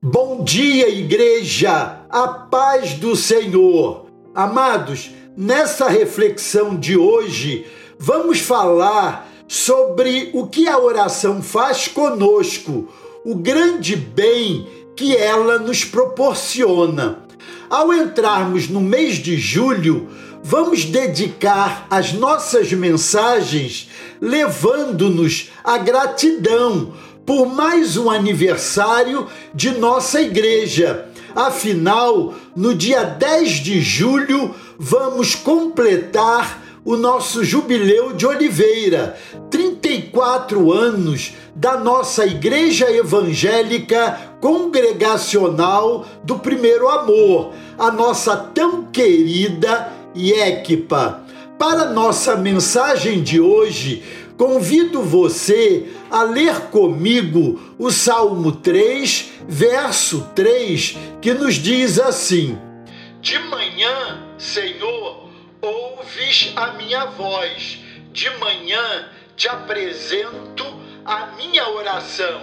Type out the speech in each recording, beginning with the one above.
Bom dia, igreja, a paz do Senhor. Amados, nessa reflexão de hoje, vamos falar sobre o que a oração faz conosco, o grande bem que ela nos proporciona. Ao entrarmos no mês de julho, vamos dedicar as nossas mensagens levando-nos à gratidão por mais um aniversário de nossa igreja. Afinal, no dia 10 de julho, vamos completar o nosso jubileu de Oliveira, 34 anos da nossa Igreja Evangélica Congregacional do Primeiro Amor, a nossa tão querida IECPA. Para nossa mensagem de hoje, convido você a ler comigo o Salmo 3, verso 3, que nos diz assim: De manhã, Senhor, ouves a minha voz, de manhã te apresento a minha oração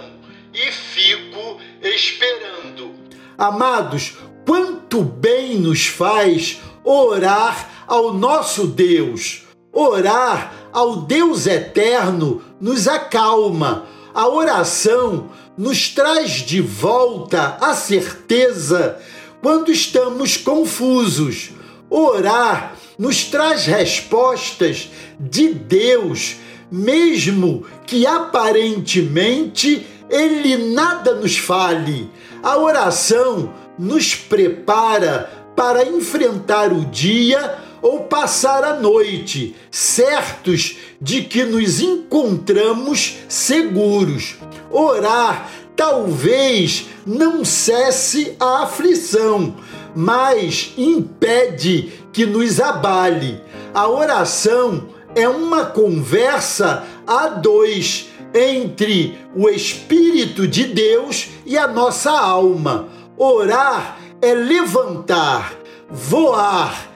e fico esperando. Amados, quanto bem nos faz orar ao nosso Deus. Orar ao Deus eterno nos acalma. A oração nos traz de volta a certeza quando estamos confusos. Orar nos traz respostas de Deus, mesmo que aparentemente ele nada nos fale. A oração nos prepara para enfrentar o dia ou passar a noite, certos de que nos encontramos seguros. Orar talvez não cesse a aflição, mas impede que nos abale. A oração é uma conversa a dois entre o Espírito de Deus e a nossa alma. Orar é levantar, voar,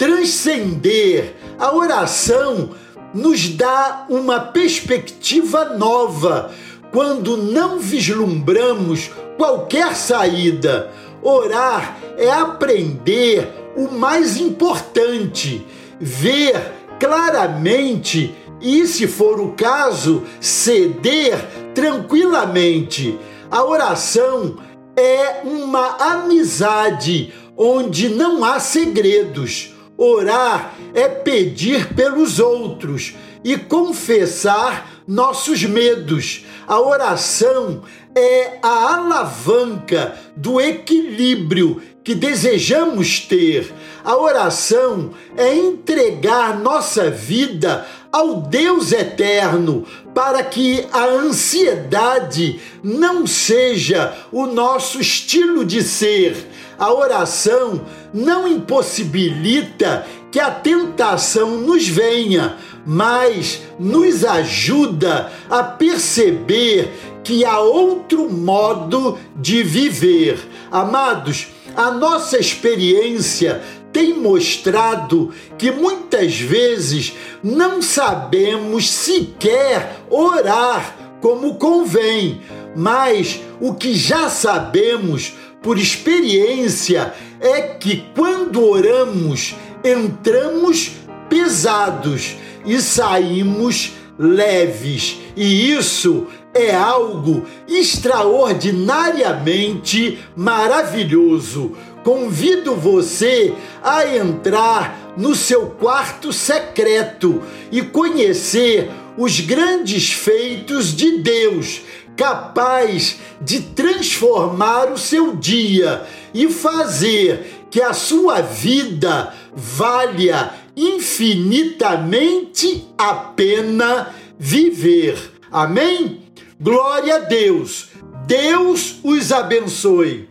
transcender. A oração nos dá uma perspectiva nova quando não vislumbramos qualquer saída. Orar é aprender o mais importante, ver claramente e, se for o caso, ceder tranquilamente. A oração é uma amizade onde não há segredos. Orar é pedir pelos outros e confessar nossos medos. A oração é a alavanca do equilíbrio que desejamos ter. A oração é entregar nossa vida ao Deus eterno, para que a ansiedade não seja o nosso estilo de ser a oração não impossibilita que a tentação nos venha, mas nos ajuda a perceber que há outro modo de viver. Amados, a nossa experiência tem mostrado que muitas vezes não sabemos sequer orar como convém, mas o que já sabemos por experiência é que quando oramos, entramos pesados e saímos leves. E isso é algo extraordinariamente maravilhoso. Convido você a entrar no seu quarto secreto e conhecer os grandes feitos de Deus capaz de transformar o seu dia e fazer que a sua vida valha infinitamente a pena viver. Amém? Glória a Deus. Deus os abençoe.